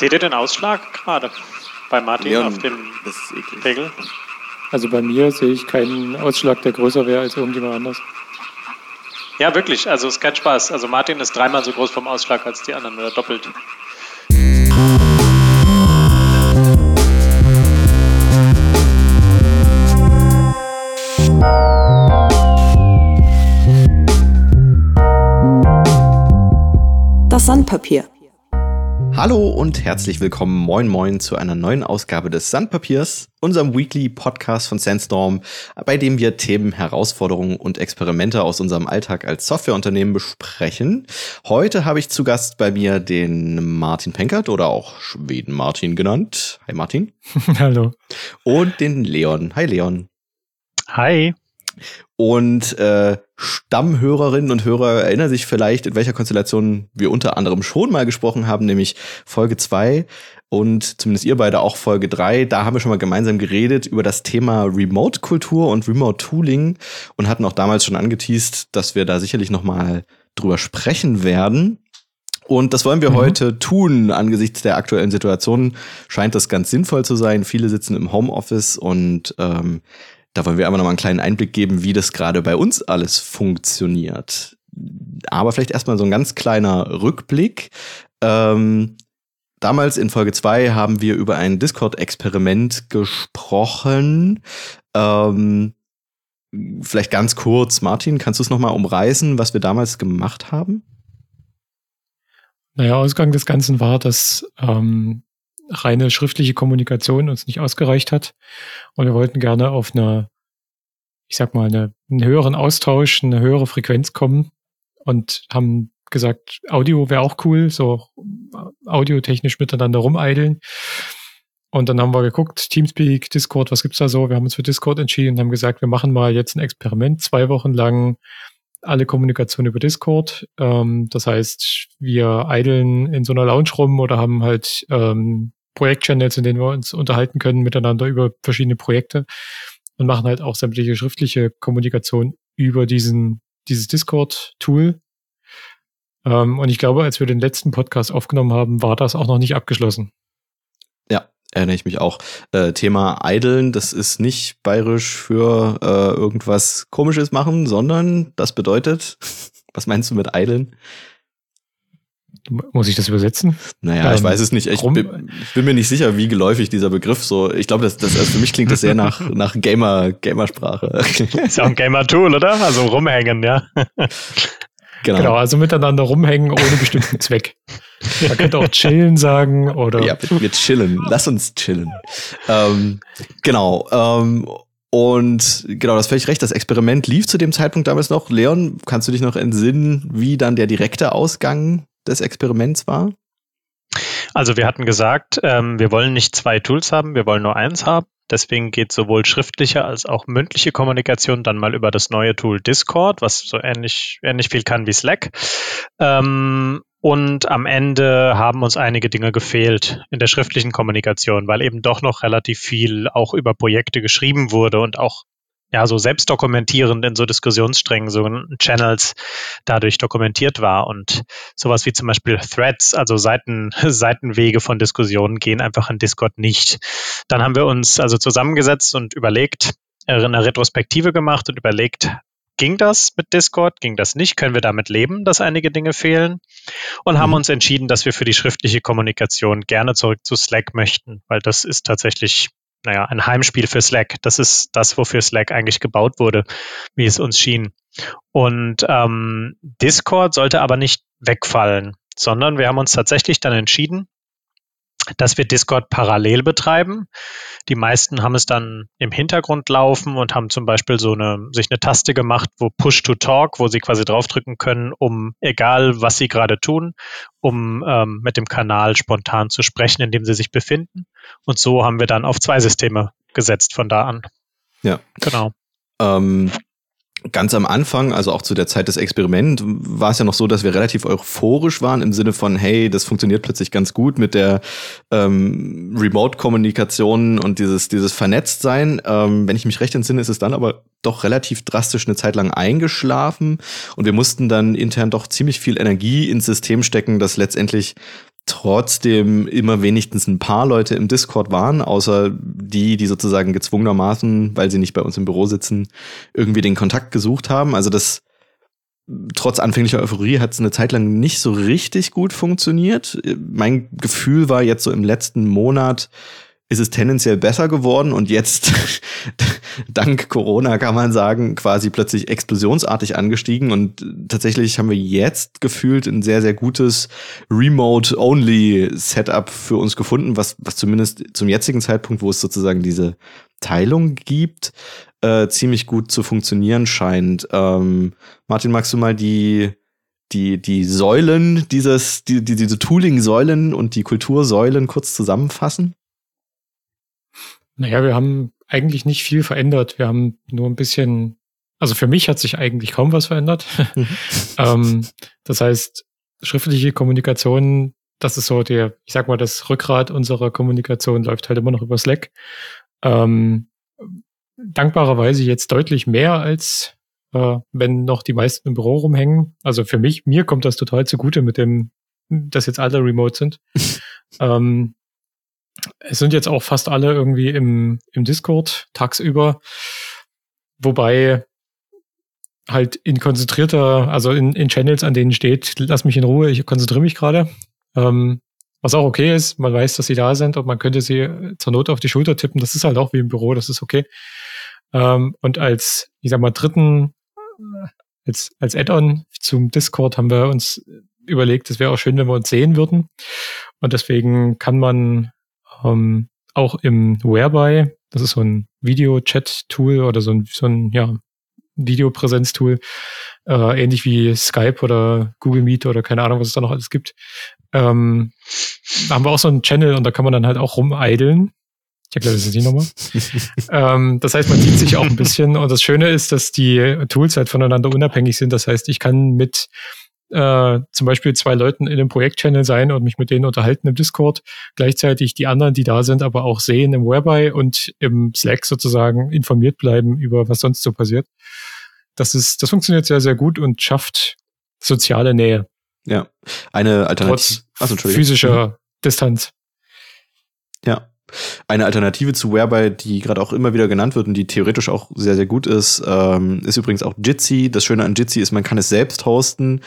Seht ihr den Ausschlag gerade bei Martin Leon, auf dem. Regel? Also bei mir sehe ich keinen Ausschlag, der größer wäre als irgendjemand anders. Ja, wirklich. Also es ist kein Spaß. Also Martin ist dreimal so groß vom Ausschlag als die anderen oder doppelt. Das Sandpapier. Hallo und herzlich willkommen, moin moin, zu einer neuen Ausgabe des Sandpapiers, unserem Weekly Podcast von Sandstorm, bei dem wir Themen, Herausforderungen und Experimente aus unserem Alltag als Softwareunternehmen besprechen. Heute habe ich zu Gast bei mir den Martin Penkert oder auch Schweden Martin genannt. Hi Martin. Hallo. Und den Leon. Hi Leon. Hi. Und äh, Stammhörerinnen und Hörer erinnern sich vielleicht, in welcher Konstellation wir unter anderem schon mal gesprochen haben, nämlich Folge 2 und zumindest ihr beide auch Folge 3. Da haben wir schon mal gemeinsam geredet über das Thema Remote-Kultur und Remote-Tooling und hatten auch damals schon angeteased, dass wir da sicherlich noch mal drüber sprechen werden. Und das wollen wir Mhm. heute tun. Angesichts der aktuellen Situation scheint das ganz sinnvoll zu sein. Viele sitzen im Homeoffice und ähm, da wollen wir aber noch mal einen kleinen Einblick geben, wie das gerade bei uns alles funktioniert. Aber vielleicht erstmal so ein ganz kleiner Rückblick. Ähm, damals in Folge 2 haben wir über ein Discord-Experiment gesprochen. Ähm, vielleicht ganz kurz, Martin, kannst du es noch mal umreißen, was wir damals gemacht haben? Naja, Ausgang des Ganzen war, dass ähm, reine schriftliche Kommunikation uns nicht ausgereicht hat. Und wir wollten gerne auf eine, ich sag mal, eine, einen höheren Austausch, eine höhere Frequenz kommen und haben gesagt, Audio wäre auch cool, so audiotechnisch miteinander rumeideln. Und dann haben wir geguckt, Teamspeak, Discord, was gibt's da so? Wir haben uns für Discord entschieden und haben gesagt, wir machen mal jetzt ein Experiment, zwei Wochen lang alle Kommunikation über Discord. Ähm, das heißt, wir eideln in so einer Lounge rum oder haben halt ähm, Projektchannels, in denen wir uns unterhalten können miteinander über verschiedene Projekte und machen halt auch sämtliche schriftliche Kommunikation über diesen dieses Discord-Tool. Ähm, und ich glaube, als wir den letzten Podcast aufgenommen haben, war das auch noch nicht abgeschlossen. Ja, erinnere ich mich auch. Äh, Thema Eideln, das ist nicht bayerisch für äh, irgendwas Komisches machen, sondern das bedeutet, was meinst du mit Eideln? Muss ich das übersetzen? Naja, ich Ähm, weiß es nicht. Ich bin, ich bin mir nicht sicher, wie geläufig dieser Begriff so. Ich glaube, das, das, also für mich klingt das sehr nach, nach Gamer, Gamersprache. Ist ja auch ein Gamer-Tool, oder? Also rumhängen, ja. genau. Genau, also miteinander rumhängen ohne bestimmten Zweck. Man könnte auch chillen sagen oder Ja, wir, wir chillen. Lass uns chillen. Ähm, genau. Ähm, und genau, das völlig recht. Das Experiment lief zu dem Zeitpunkt damals noch. Leon, kannst du dich noch entsinnen, wie dann der direkte Ausgang des Experiments war? Also wir hatten gesagt, ähm, wir wollen nicht zwei Tools haben, wir wollen nur eins haben. Deswegen geht sowohl schriftliche als auch mündliche Kommunikation dann mal über das neue Tool Discord, was so ähnlich, ähnlich viel kann wie Slack. Ähm, und am Ende haben uns einige Dinge gefehlt in der schriftlichen Kommunikation, weil eben doch noch relativ viel auch über Projekte geschrieben wurde und auch ja so selbstdokumentierend in so Diskussionssträngen, so Channels dadurch dokumentiert war. Und sowas wie zum Beispiel Threads, also Seiten, Seitenwege von Diskussionen, gehen einfach in Discord nicht. Dann haben wir uns also zusammengesetzt und überlegt, äh, eine Retrospektive gemacht und überlegt, ging das mit Discord, ging das nicht, können wir damit leben, dass einige Dinge fehlen und haben Mhm. uns entschieden, dass wir für die schriftliche Kommunikation gerne zurück zu Slack möchten, weil das ist tatsächlich naja, ein Heimspiel für Slack. Das ist das, wofür Slack eigentlich gebaut wurde, wie es uns schien. Und ähm, Discord sollte aber nicht wegfallen, sondern wir haben uns tatsächlich dann entschieden, dass wir Discord parallel betreiben. Die meisten haben es dann im Hintergrund laufen und haben zum Beispiel so eine, sich eine Taste gemacht, wo Push to Talk, wo sie quasi draufdrücken können, um, egal was sie gerade tun, um ähm, mit dem Kanal spontan zu sprechen, in dem sie sich befinden. Und so haben wir dann auf zwei Systeme gesetzt von da an. Ja. Genau. Ähm, ganz am Anfang, also auch zu der Zeit des Experiments, war es ja noch so, dass wir relativ euphorisch waren im Sinne von, hey, das funktioniert plötzlich ganz gut mit der ähm, Remote-Kommunikation und dieses, dieses Vernetztsein. Ähm, wenn ich mich recht entsinne, ist es dann aber doch relativ drastisch eine Zeit lang eingeschlafen und wir mussten dann intern doch ziemlich viel Energie ins System stecken, das letztendlich trotzdem immer wenigstens ein paar Leute im Discord waren, außer die, die sozusagen gezwungenermaßen, weil sie nicht bei uns im Büro sitzen, irgendwie den Kontakt gesucht haben. Also das trotz anfänglicher Euphorie hat es eine Zeit lang nicht so richtig gut funktioniert. Mein Gefühl war jetzt so im letzten Monat, ist es tendenziell besser geworden und jetzt, dank Corona kann man sagen, quasi plötzlich explosionsartig angestiegen und tatsächlich haben wir jetzt gefühlt ein sehr, sehr gutes Remote-Only-Setup für uns gefunden, was, was zumindest zum jetzigen Zeitpunkt, wo es sozusagen diese Teilung gibt, äh, ziemlich gut zu funktionieren scheint. Ähm, Martin, magst du mal die, die, die Säulen dieses, die, die, diese Tooling-Säulen und die Kultursäulen kurz zusammenfassen? Naja, wir haben eigentlich nicht viel verändert. Wir haben nur ein bisschen, also für mich hat sich eigentlich kaum was verändert. Mhm. ähm, das heißt, schriftliche Kommunikation, das ist so der, ich sag mal, das Rückgrat unserer Kommunikation läuft halt immer noch über Slack. Ähm, dankbarerweise jetzt deutlich mehr als äh, wenn noch die meisten im Büro rumhängen. Also für mich, mir kommt das total zugute mit dem, dass jetzt alle remote sind. ähm, es sind jetzt auch fast alle irgendwie im, im Discord tagsüber, wobei halt in konzentrierter, also in, in Channels, an denen steht, lass mich in Ruhe, ich konzentriere mich gerade. Ähm, was auch okay ist, man weiß, dass sie da sind und man könnte sie zur Not auf die Schulter tippen. Das ist halt auch wie im Büro, das ist okay. Ähm, und als, ich sag mal, dritten, als, als Add-on zum Discord haben wir uns überlegt, es wäre auch schön, wenn wir uns sehen würden. Und deswegen kann man ähm, auch im Whereby, das ist so ein Video-Chat-Tool oder so ein, so ein ja, Videopräsenz-Tool, äh, ähnlich wie Skype oder Google Meet oder keine Ahnung, was es da noch alles gibt. Ähm, da haben wir auch so einen Channel und da kann man dann halt auch rumeideln. Ich erkläre das jetzt nicht nochmal. ähm, das heißt, man sieht sich auch ein bisschen und das Schöne ist, dass die Tools halt voneinander unabhängig sind. Das heißt, ich kann mit äh, zum Beispiel zwei Leuten in einem Projektchannel sein und mich mit denen unterhalten im Discord, gleichzeitig die anderen, die da sind, aber auch sehen im Whereby und im Slack sozusagen informiert bleiben über was sonst so passiert. Das ist, das funktioniert sehr, sehr gut und schafft soziale Nähe. Ja, eine Alternative. Trotz physischer mhm. Distanz. Ja, eine Alternative zu Whereby, die gerade auch immer wieder genannt wird und die theoretisch auch sehr, sehr gut ist, ähm, ist übrigens auch Jitsi. Das Schöne an Jitsi ist, man kann es selbst hosten.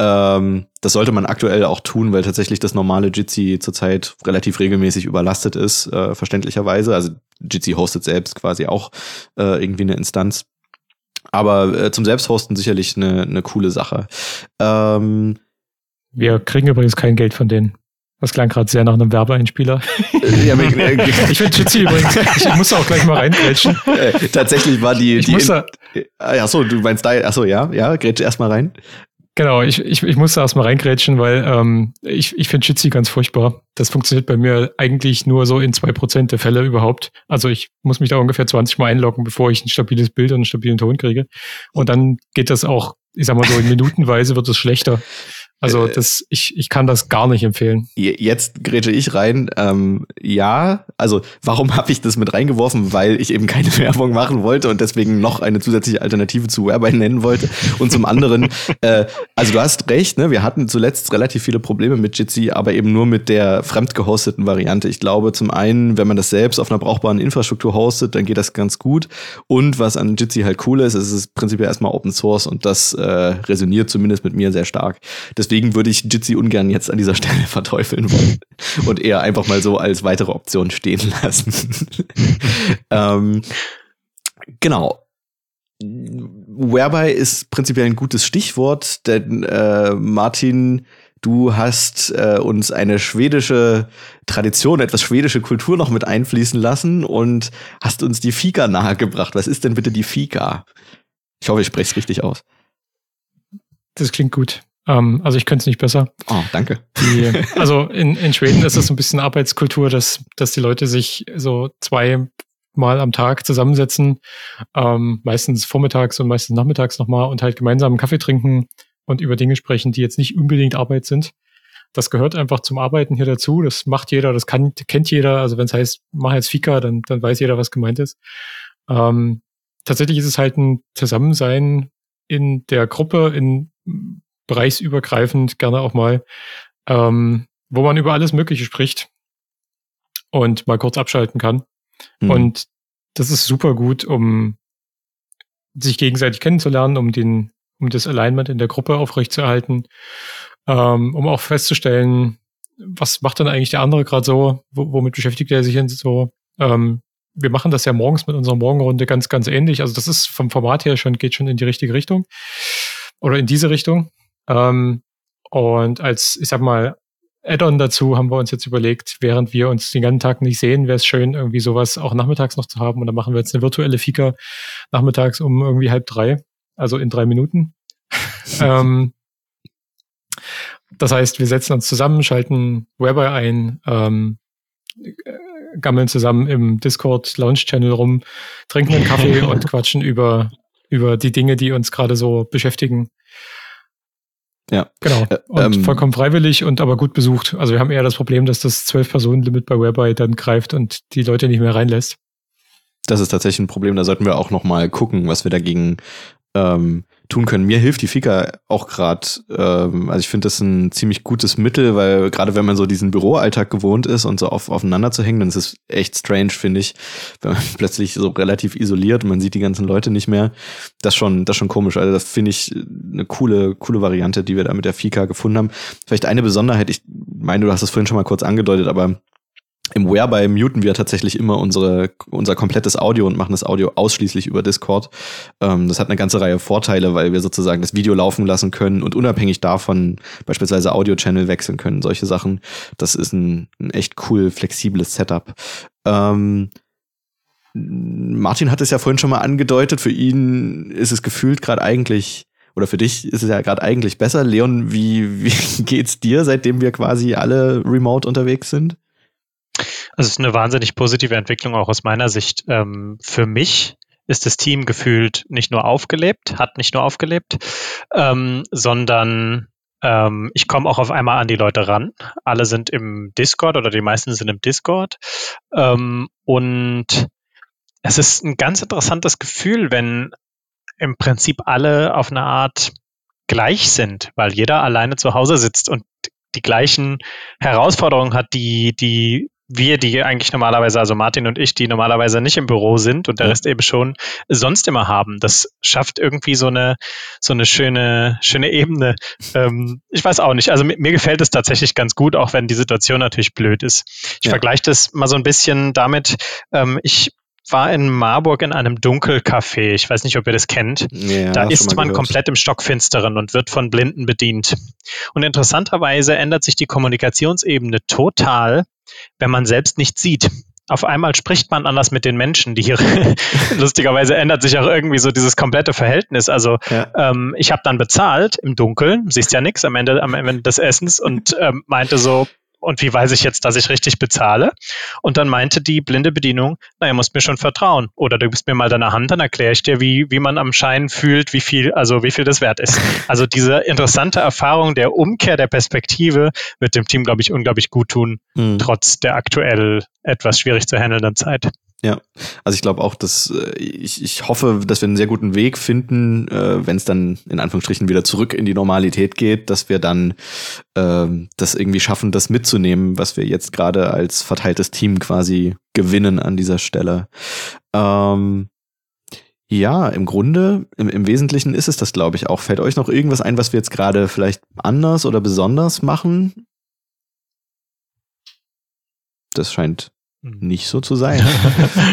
Ähm, das sollte man aktuell auch tun, weil tatsächlich das normale Jitsi zurzeit relativ regelmäßig überlastet ist, äh, verständlicherweise. Also Jitsi hostet selbst quasi auch äh, irgendwie eine Instanz. Aber äh, zum Selbsthosten sicherlich eine, eine coole Sache. Ähm, Wir kriegen übrigens kein Geld von denen. Das klang gerade sehr nach einem Werbeeinspieler. Ja, ich finde Jitsi übrigens, ich muss auch gleich mal reingrätschen. Äh, tatsächlich war die, ich die muss da, achso, du meinst da, achso, ja, ja, grätsch erstmal rein. Genau, ich, ich, ich musste erstmal reingrätschen, weil ähm, ich, ich finde Jitsi ganz furchtbar. Das funktioniert bei mir eigentlich nur so in zwei Prozent der Fälle überhaupt. Also ich muss mich da ungefähr 20 Mal einloggen, bevor ich ein stabiles Bild und einen stabilen Ton kriege. Und dann geht das auch, ich sag mal so, in Minutenweise wird es schlechter. Also äh, das, ich, ich kann das gar nicht empfehlen. Jetzt grätsche ich rein. Ähm, ja, also warum habe ich das mit reingeworfen? Weil ich eben keine Werbung machen wollte und deswegen noch eine zusätzliche Alternative zu Whereby nennen wollte. Und zum anderen, äh, also du hast recht, ne? wir hatten zuletzt relativ viele Probleme mit Jitsi, aber eben nur mit der fremdgehosteten Variante. Ich glaube, zum einen, wenn man das selbst auf einer brauchbaren Infrastruktur hostet, dann geht das ganz gut. Und was an Jitsi halt cool ist, ist es ist prinzipiell erstmal Open Source und das äh, resoniert zumindest mit mir sehr stark. Deswegen Deswegen würde ich Jitsi ungern jetzt an dieser Stelle verteufeln wollen und eher einfach mal so als weitere Option stehen lassen. ähm, genau. Whereby ist prinzipiell ein gutes Stichwort, denn äh, Martin, du hast äh, uns eine schwedische Tradition, etwas schwedische Kultur noch mit einfließen lassen und hast uns die Fika nahegebracht. Was ist denn bitte die Fika? Ich hoffe, ich spreche es richtig aus. Das klingt gut. Ähm, also ich könnte es nicht besser. Oh, danke. Die, also in, in Schweden ist es so ein bisschen Arbeitskultur, dass, dass die Leute sich so zwei Mal am Tag zusammensetzen, ähm, meistens vormittags und meistens nachmittags nochmal und halt gemeinsam einen Kaffee trinken und über Dinge sprechen, die jetzt nicht unbedingt Arbeit sind. Das gehört einfach zum Arbeiten hier dazu. Das macht jeder, das kann, kennt jeder. Also wenn es heißt, mach jetzt Fika, dann, dann weiß jeder, was gemeint ist. Ähm, tatsächlich ist es halt ein Zusammensein in der Gruppe, in bereichsübergreifend gerne auch mal. Ähm, wo man über alles Mögliche spricht und mal kurz abschalten kann. Mhm. Und das ist super gut, um sich gegenseitig kennenzulernen, um den, um das Alignment in der Gruppe aufrechtzuerhalten, ähm, um auch festzustellen, was macht dann eigentlich der andere gerade so, wo, womit beschäftigt er sich denn so. Ähm, wir machen das ja morgens mit unserer Morgenrunde ganz, ganz ähnlich. Also das ist vom Format her schon, geht schon in die richtige Richtung oder in diese Richtung. Ähm, und als, ich sag mal, Add-on dazu haben wir uns jetzt überlegt, während wir uns den ganzen Tag nicht sehen, wäre es schön, irgendwie sowas auch nachmittags noch zu haben. Und dann machen wir jetzt eine virtuelle Fika nachmittags um irgendwie halb drei, also in drei Minuten. ähm, das heißt, wir setzen uns zusammen, schalten Webber ein, ähm, gammeln zusammen im Discord Launch Channel rum, trinken einen Kaffee und quatschen über, über die Dinge, die uns gerade so beschäftigen. Ja. Genau. Und ähm, vollkommen freiwillig und aber gut besucht. Also wir haben eher das Problem, dass das Zwölf-Personen-Limit bei Whereby dann greift und die Leute nicht mehr reinlässt. Das ist tatsächlich ein Problem. Da sollten wir auch noch mal gucken, was wir dagegen ähm, tun können. Mir hilft die Fika auch gerade. Ähm, also ich finde das ein ziemlich gutes Mittel, weil gerade wenn man so diesen Büroalltag gewohnt ist und so auf, aufeinander zu hängen, dann ist es echt strange, finde ich, wenn man plötzlich so relativ isoliert und man sieht die ganzen Leute nicht mehr. Das schon, das schon komisch. Also das finde ich eine coole, coole Variante, die wir da mit der Fika gefunden haben. Vielleicht eine Besonderheit. Ich meine, du hast es vorhin schon mal kurz angedeutet, aber im Whereby muten wir tatsächlich immer unsere, unser komplettes Audio und machen das Audio ausschließlich über Discord. Ähm, das hat eine ganze Reihe Vorteile, weil wir sozusagen das Video laufen lassen können und unabhängig davon beispielsweise Audio-Channel wechseln können, solche Sachen. Das ist ein, ein echt cool, flexibles Setup. Ähm, Martin hat es ja vorhin schon mal angedeutet, für ihn ist es gefühlt gerade eigentlich oder für dich ist es ja gerade eigentlich besser. Leon, wie, wie geht's dir, seitdem wir quasi alle remote unterwegs sind? Also es ist eine wahnsinnig positive Entwicklung auch aus meiner Sicht. Ähm, für mich ist das Team gefühlt nicht nur aufgelebt, hat nicht nur aufgelebt, ähm, sondern ähm, ich komme auch auf einmal an die Leute ran. Alle sind im Discord oder die meisten sind im Discord. Ähm, und es ist ein ganz interessantes Gefühl, wenn im Prinzip alle auf eine Art gleich sind, weil jeder alleine zu Hause sitzt und die gleichen Herausforderungen hat, die, die wir, die eigentlich normalerweise, also Martin und ich, die normalerweise nicht im Büro sind und der Ja. Rest eben schon sonst immer haben. Das schafft irgendwie so eine, so eine schöne, schöne Ebene. Ähm, ich weiß auch nicht. Also mir, mir gefällt es tatsächlich ganz gut, auch wenn die Situation natürlich blöd ist. Ich Ja. vergleiche das mal so ein bisschen damit, ähm, ich war in Marburg in einem Dunkelcafé. Ich weiß nicht, ob ihr das kennt. Ja, Da ist man gehört. komplett im Stockfinsteren und wird von Blinden bedient. Und interessanterweise ändert sich die Kommunikationsebene total, wenn man selbst nicht sieht. Auf einmal spricht man anders mit den Menschen, die hier lustigerweise ändert sich auch irgendwie so dieses komplette Verhältnis. Also Ja. ähm, ich habe dann bezahlt im Dunkeln, siehst ja nichts am Ende, am Ende des Essens und ähm, meinte so, und wie weiß ich jetzt, dass ich richtig bezahle? Und dann meinte die blinde Bedienung, na, ihr musst mir schon vertrauen. Oder du gibst mir mal deine Hand, dann erkläre ich dir, wie, wie man am Schein fühlt, wie viel, also wie viel das wert ist. Also diese interessante Erfahrung der Umkehr der Perspektive wird dem Team, glaube ich, unglaublich gut tun, Mhm. trotz der aktuell etwas schwierig zu handelnden Zeit. Ja, also ich glaube auch, dass äh, ich, ich hoffe, dass wir einen sehr guten Weg finden, äh, wenn es dann in Anführungsstrichen wieder zurück in die Normalität geht, dass wir dann ähm, das irgendwie schaffen, das mitzunehmen, was wir jetzt gerade als verteiltes Team quasi gewinnen an dieser Stelle. Ähm, ja, im Grunde, im, im Wesentlichen ist es das, glaube ich, auch. Fällt euch noch irgendwas ein, was wir jetzt gerade vielleicht anders oder besonders machen? Das scheint nicht so zu sein.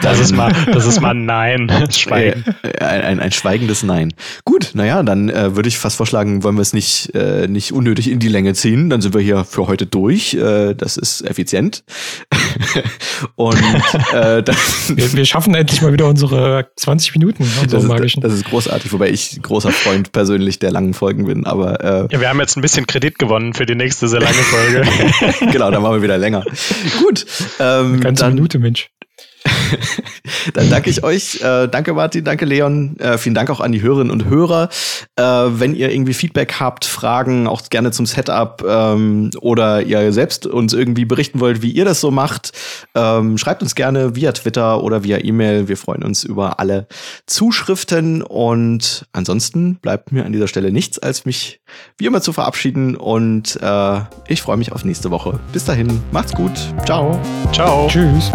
Das ist mal, das ist mal ein Nein. Schweigen. Ein, ein, ein schweigendes Nein. Gut, naja, dann äh, würde ich fast vorschlagen, wollen wir es nicht, äh, nicht unnötig in die Länge ziehen. Dann sind wir hier für heute durch. Äh, das ist effizient. Und äh, das, Wir, wir schaffen endlich mal wieder unsere 20 Minuten, unsere das, ist, das ist großartig, wobei ich großer Freund persönlich der langen Folgen bin. Aber äh, Ja, wir haben jetzt ein bisschen Kredit gewonnen für die nächste sehr lange Folge. genau, dann machen wir wieder länger. Gut. Ähm, Ganze dann, Minute, Mensch. Dann danke ich euch. Äh, danke Martin, danke Leon. Äh, vielen Dank auch an die Hörerinnen und Hörer. Äh, wenn ihr irgendwie Feedback habt, Fragen, auch gerne zum Setup ähm, oder ihr selbst uns irgendwie berichten wollt, wie ihr das so macht, ähm, schreibt uns gerne via Twitter oder via E-Mail. Wir freuen uns über alle Zuschriften und ansonsten bleibt mir an dieser Stelle nichts, als mich wie immer zu verabschieden und äh, ich freue mich auf nächste Woche. Bis dahin, macht's gut. Ciao. Ciao. Tschüss.